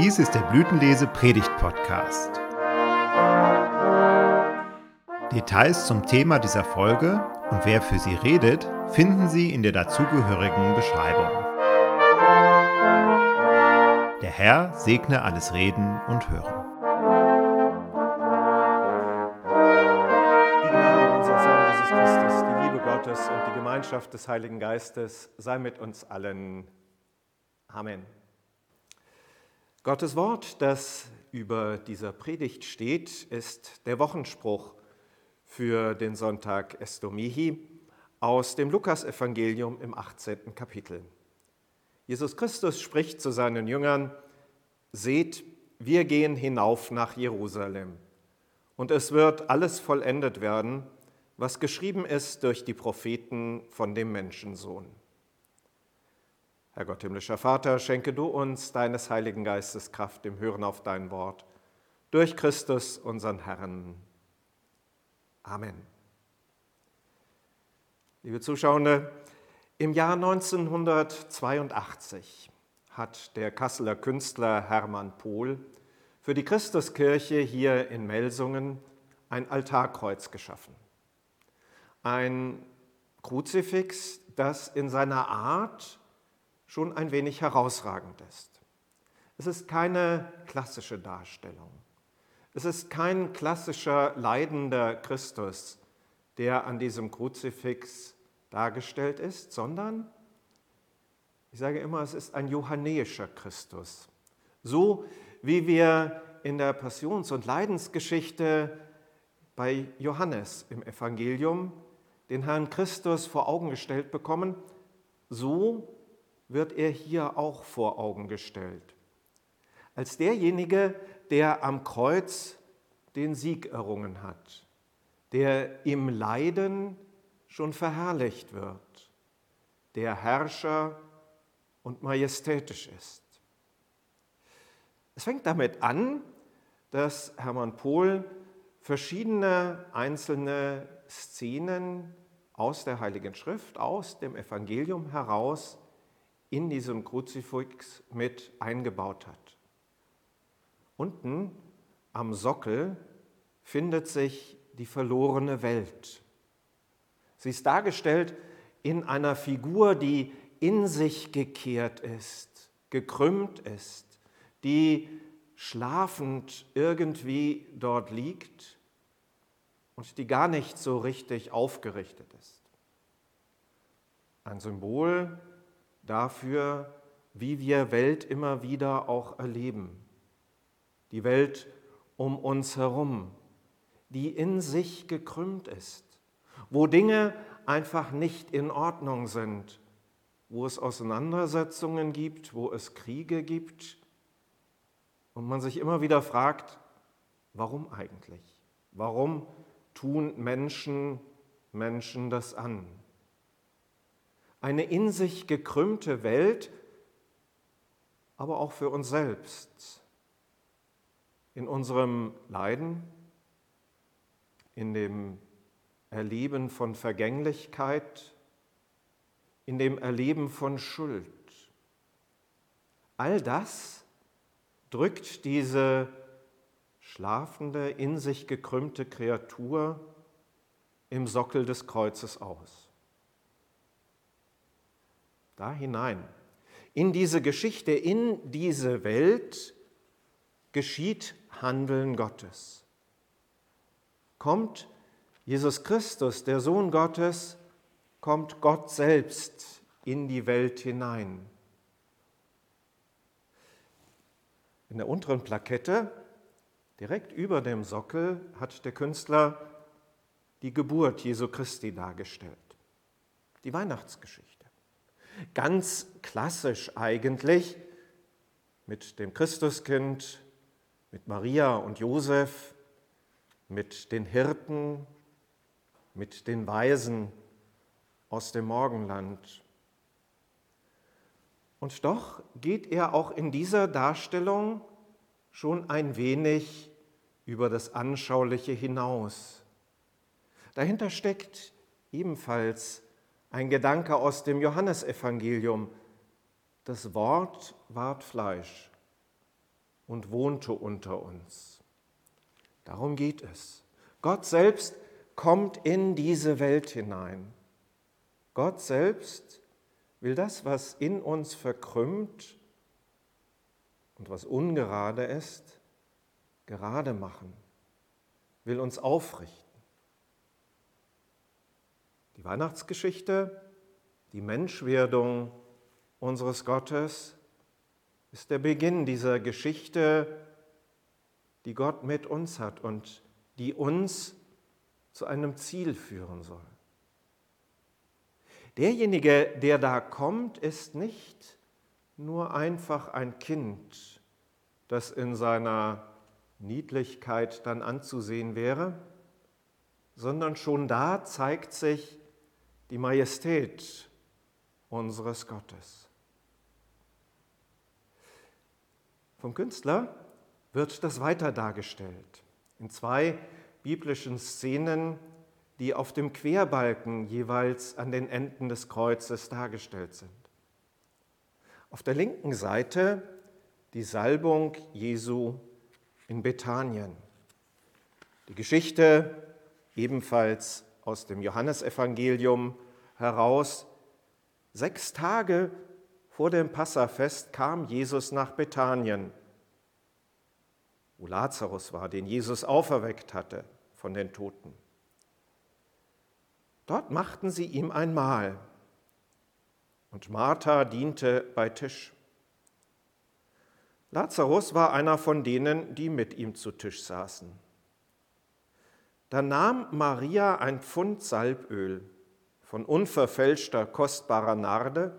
Dies ist der Blütenlese Predigt Podcast. Details zum Thema dieser Folge und wer für sie redet, finden Sie in der dazugehörigen Beschreibung. Der Herr segne alles Reden und Hören. Die Gnade unseres Herrn Jesus Christus, die Liebe Gottes und die Gemeinschaft des Heiligen Geistes sei mit uns allen. Amen. Gottes Wort, das über dieser Predigt steht, ist der Wochenspruch für den Sonntag Estomihi aus dem Lukasevangelium im 18. Kapitel. Jesus Christus spricht zu seinen Jüngern, Seht, wir gehen hinauf nach Jerusalem, und es wird alles vollendet werden, was geschrieben ist durch die Propheten von dem Menschensohn. Herr Gott, himmlischer Vater, schenke du uns deines Heiligen Geistes Kraft im Hören auf dein Wort, durch Christus, unseren Herrn. Amen. Liebe Zuschauer, im Jahr 1982 hat der Kasseler Künstler Hermann Pohl für die Christuskirche hier in Melsungen ein Altarkreuz geschaffen. Ein Kruzifix, das in seiner Art schon ein wenig herausragend ist. Es ist keine klassische Darstellung. Es ist kein klassischer leidender Christus, der an diesem Kruzifix dargestellt ist, sondern, ich sage immer, es ist ein johannäischer Christus. So wie wir in der Passions- und Leidensgeschichte bei Johannes im Evangelium den Herrn Christus vor Augen gestellt bekommen, so wird er hier auch vor Augen gestellt. Als derjenige, der am Kreuz den Sieg errungen hat, der im Leiden schon verherrlicht wird, der Herrscher und majestätisch ist. Es fängt damit an, dass Hermann Pohl verschiedene einzelne Szenen aus der Heiligen Schrift, aus dem Evangelium heraus in diesem Kruzifix mit eingebaut hat. Unten am Sockel findet sich die verlorene Welt. Sie ist dargestellt in einer Figur, die in sich gekehrt ist, gekrümmt ist, die schlafend irgendwie dort liegt und die gar nicht so richtig aufgerichtet ist. Ein Symbol dafür, wie wir Welt immer wieder auch erleben. Die Welt um uns herum, die in sich gekrümmt ist, wo Dinge einfach nicht in Ordnung sind, wo es Auseinandersetzungen gibt, wo es Kriege gibt und man sich immer wieder fragt, warum eigentlich? Warum tun Menschen Menschen das an? Eine in sich gekrümmte Welt, aber auch für uns selbst. In unserem Leiden, in dem Erleben von Vergänglichkeit, in dem Erleben von Schuld. All das drückt diese schlafende, in sich gekrümmte Kreatur im Sockel des Kreuzes aus da hinein. In diese Geschichte, in diese Welt geschieht Handeln Gottes. Kommt Jesus Christus, der Sohn Gottes, kommt Gott selbst in die Welt hinein. In der unteren Plakette, direkt über dem Sockel, hat der Künstler die Geburt Jesu Christi dargestellt, die Weihnachtsgeschichte ganz klassisch eigentlich mit dem Christuskind, mit Maria und Josef, mit den Hirten, mit den Weisen aus dem Morgenland. Und doch geht er auch in dieser Darstellung schon ein wenig über das Anschauliche hinaus. Dahinter steckt ebenfalls ein Gedanke aus dem Johannesevangelium. Das Wort ward Fleisch und wohnte unter uns. Darum geht es. Gott selbst kommt in diese Welt hinein. Gott selbst will das, was in uns verkrümmt und was ungerade ist, gerade machen, will uns aufrichten. Die Weihnachtsgeschichte, die Menschwerdung unseres Gottes ist der Beginn dieser Geschichte, die Gott mit uns hat und die uns zu einem Ziel führen soll. Derjenige, der da kommt, ist nicht nur einfach ein Kind, das in seiner Niedlichkeit dann anzusehen wäre, sondern schon da zeigt sich die Majestät unseres Gottes. Vom Künstler wird das weiter dargestellt in zwei biblischen Szenen, die auf dem Querbalken jeweils an den Enden des Kreuzes dargestellt sind. Auf der linken Seite die Salbung Jesu in Bethanien. Die Geschichte ebenfalls aus dem Johannesevangelium heraus. Sechs Tage vor dem Passafest kam Jesus nach Bethanien, wo Lazarus war, den Jesus auferweckt hatte von den Toten. Dort machten sie ihm ein Mahl und Martha diente bei Tisch. Lazarus war einer von denen, die mit ihm zu Tisch saßen. Da nahm Maria ein Pfund Salböl von unverfälschter, kostbarer Narde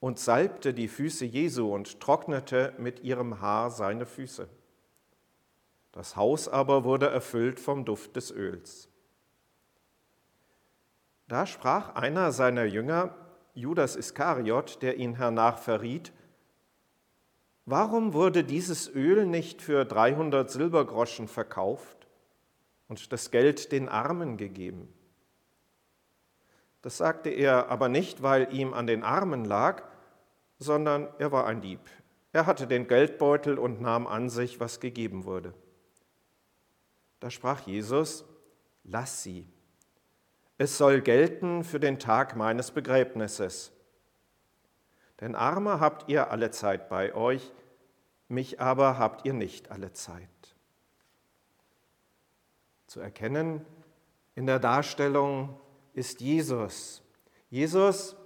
und salbte die Füße Jesu und trocknete mit ihrem Haar seine Füße. Das Haus aber wurde erfüllt vom Duft des Öls. Da sprach einer seiner Jünger, Judas Iskariot, der ihn hernach verriet, Warum wurde dieses Öl nicht für 300 Silbergroschen verkauft und das Geld den Armen gegeben. Das sagte er aber nicht, weil ihm an den Armen lag, sondern er war ein Dieb. Er hatte den Geldbeutel und nahm an sich, was gegeben wurde. Da sprach Jesus, lass sie. Es soll gelten für den Tag meines Begräbnisses. Denn Arme habt ihr alle Zeit bei euch, mich aber habt ihr nicht alle Zeit zu erkennen in der Darstellung ist Jesus. Jesus,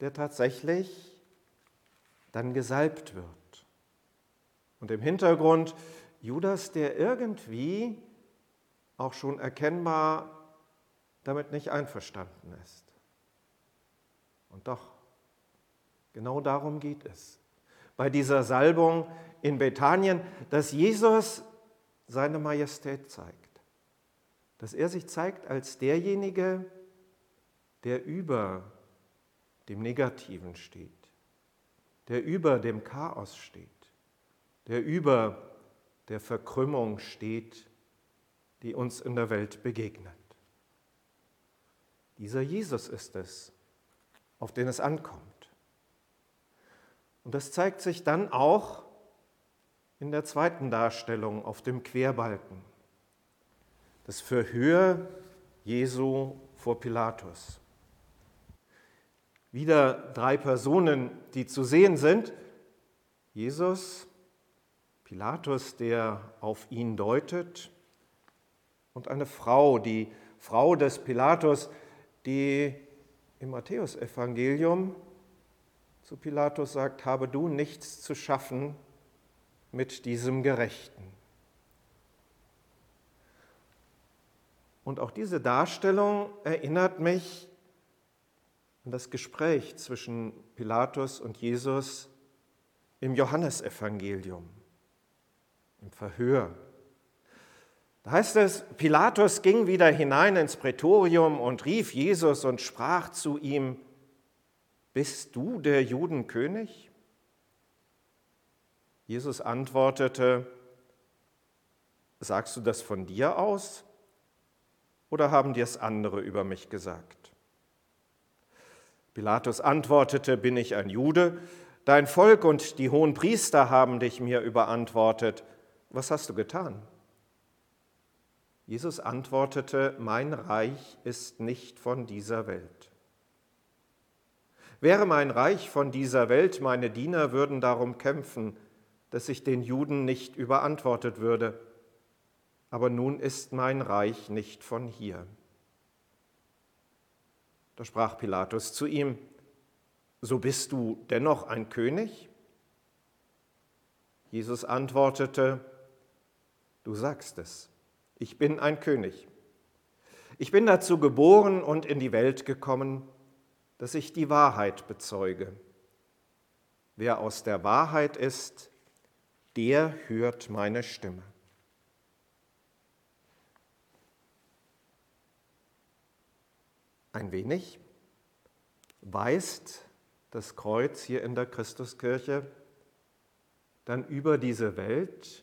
der tatsächlich dann gesalbt wird. Und im Hintergrund Judas, der irgendwie auch schon erkennbar damit nicht einverstanden ist. Und doch, genau darum geht es. Bei dieser Salbung in Bethanien, dass Jesus seine Majestät zeigt. Dass er sich zeigt als derjenige, der über dem Negativen steht, der über dem Chaos steht, der über der Verkrümmung steht, die uns in der Welt begegnet. Dieser Jesus ist es, auf den es ankommt. Und das zeigt sich dann auch in der zweiten Darstellung auf dem Querbalken. Das Verhör Jesu vor Pilatus. Wieder drei Personen, die zu sehen sind. Jesus, Pilatus, der auf ihn deutet, und eine Frau, die Frau des Pilatus, die im Matthäusevangelium zu Pilatus sagt, habe du nichts zu schaffen mit diesem Gerechten. Und auch diese Darstellung erinnert mich an das Gespräch zwischen Pilatus und Jesus im Johannesevangelium, im Verhör. Da heißt es, Pilatus ging wieder hinein ins Prätorium und rief Jesus und sprach zu ihm, Bist du der Judenkönig? Jesus antwortete, sagst du das von dir aus oder haben dir es andere über mich gesagt? Pilatus antwortete, bin ich ein Jude? Dein Volk und die hohen Priester haben dich mir überantwortet. Was hast du getan? Jesus antwortete, mein Reich ist nicht von dieser Welt. Wäre mein Reich von dieser Welt, meine Diener würden darum kämpfen, dass ich den Juden nicht überantwortet würde. Aber nun ist mein Reich nicht von hier. Da sprach Pilatus zu ihm, so bist du dennoch ein König? Jesus antwortete, du sagst es, ich bin ein König. Ich bin dazu geboren und in die Welt gekommen, dass ich die Wahrheit bezeuge. Wer aus der Wahrheit ist, der hört meine Stimme. Ein wenig weist das Kreuz hier in der Christuskirche dann über diese Welt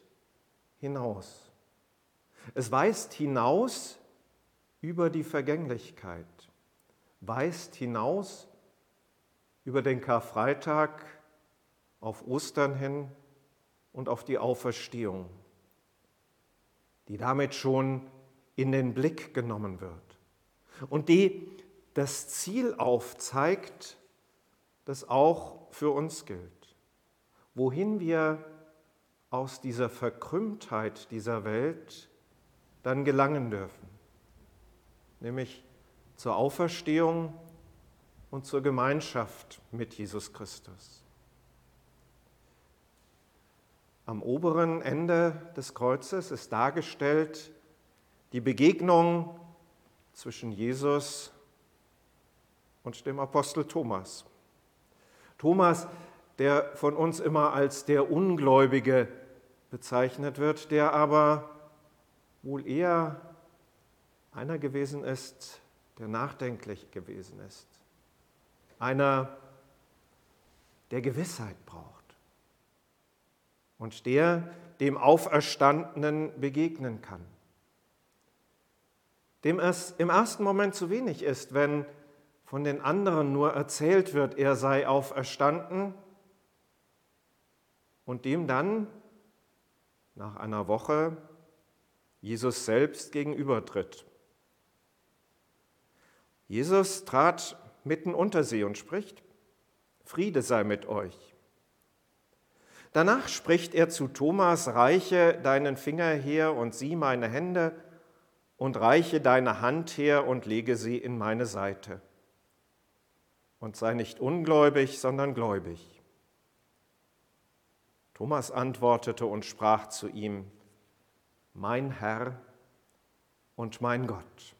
hinaus. Es weist hinaus über die Vergänglichkeit, weist hinaus über den Karfreitag auf Ostern hin und auf die Auferstehung, die damit schon in den Blick genommen wird und die das Ziel aufzeigt, das auch für uns gilt. Wohin wir aus dieser Verkrümmtheit dieser Welt dann gelangen dürfen, nämlich zur Auferstehung und zur Gemeinschaft mit Jesus Christus. Am oberen Ende des Kreuzes ist dargestellt die Begegnung zwischen Jesus und dem Apostel Thomas. Thomas, der von uns immer als der Ungläubige bezeichnet wird, der aber wohl eher einer gewesen ist, der nachdenklich gewesen ist. Einer, der Gewissheit braucht und der dem Auferstandenen begegnen kann. Dem es im ersten Moment zu wenig ist, wenn von den anderen nur erzählt wird, er sei auferstanden und dem dann nach einer Woche Jesus selbst gegenübertritt. Jesus trat mitten unter sie und spricht, Friede sei mit euch. Danach spricht er zu Thomas, reiche deinen Finger her und sieh meine Hände und reiche deine Hand her und lege sie in meine Seite und sei nicht ungläubig, sondern gläubig. Thomas antwortete und sprach zu ihm, mein Herr und mein Gott.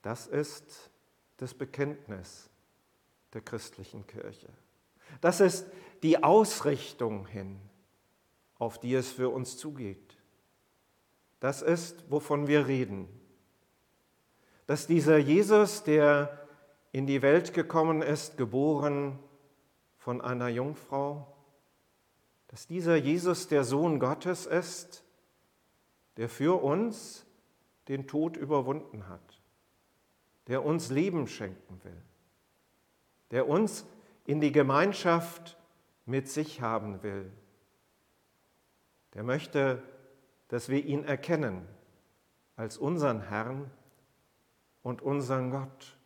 Das ist das Bekenntnis der christlichen Kirche. Das ist die Ausrichtung hin, auf die es für uns zugeht. Das ist, wovon wir reden. Dass dieser Jesus, der in die Welt gekommen ist, geboren von einer Jungfrau, dass dieser Jesus der Sohn Gottes ist, der für uns den Tod überwunden hat, der uns Leben schenken will, der uns in die Gemeinschaft mit sich haben will, der möchte, dass wir ihn erkennen als unseren Herrn und unseren Gott.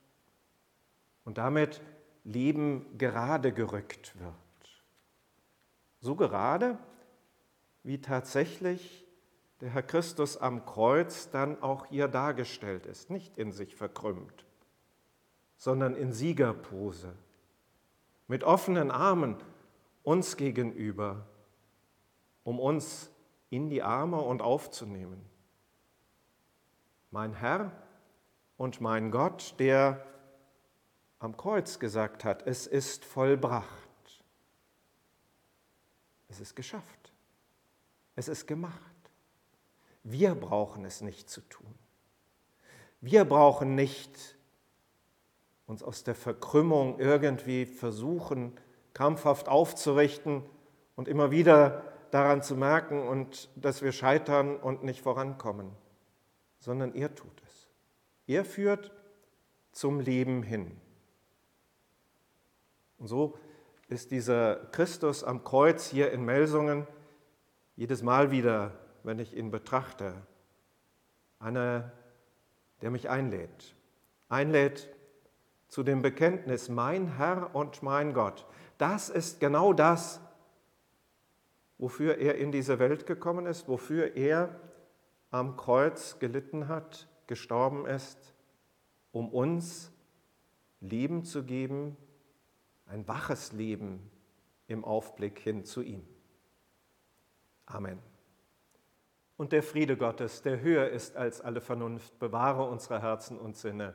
Und damit Leben gerade gerückt wird. So gerade, wie tatsächlich der Herr Christus am Kreuz dann auch hier dargestellt ist, nicht in sich verkrümmt, sondern in Siegerpose, mit offenen Armen uns gegenüber, um uns in die Arme und aufzunehmen. Mein Herr und mein Gott, der am Kreuz gesagt hat, es ist vollbracht. Es ist geschafft. Es ist gemacht. Wir brauchen es nicht zu tun. Wir brauchen nicht uns aus der Verkrümmung irgendwie versuchen, krampfhaft aufzurichten und immer wieder daran zu merken und dass wir scheitern und nicht vorankommen, sondern er tut es. Er führt zum Leben hin. Und so ist dieser Christus am Kreuz hier in Melsungen jedes Mal wieder, wenn ich ihn betrachte, einer, der mich einlädt. Einlädt zu dem Bekenntnis, mein Herr und mein Gott. Das ist genau das, wofür er in diese Welt gekommen ist, wofür er am Kreuz gelitten hat, gestorben ist, um uns Leben zu geben, ein waches Leben im Aufblick hin zu ihm. Amen. Und der Friede Gottes, der höher ist als alle Vernunft, bewahre unsere Herzen und Sinne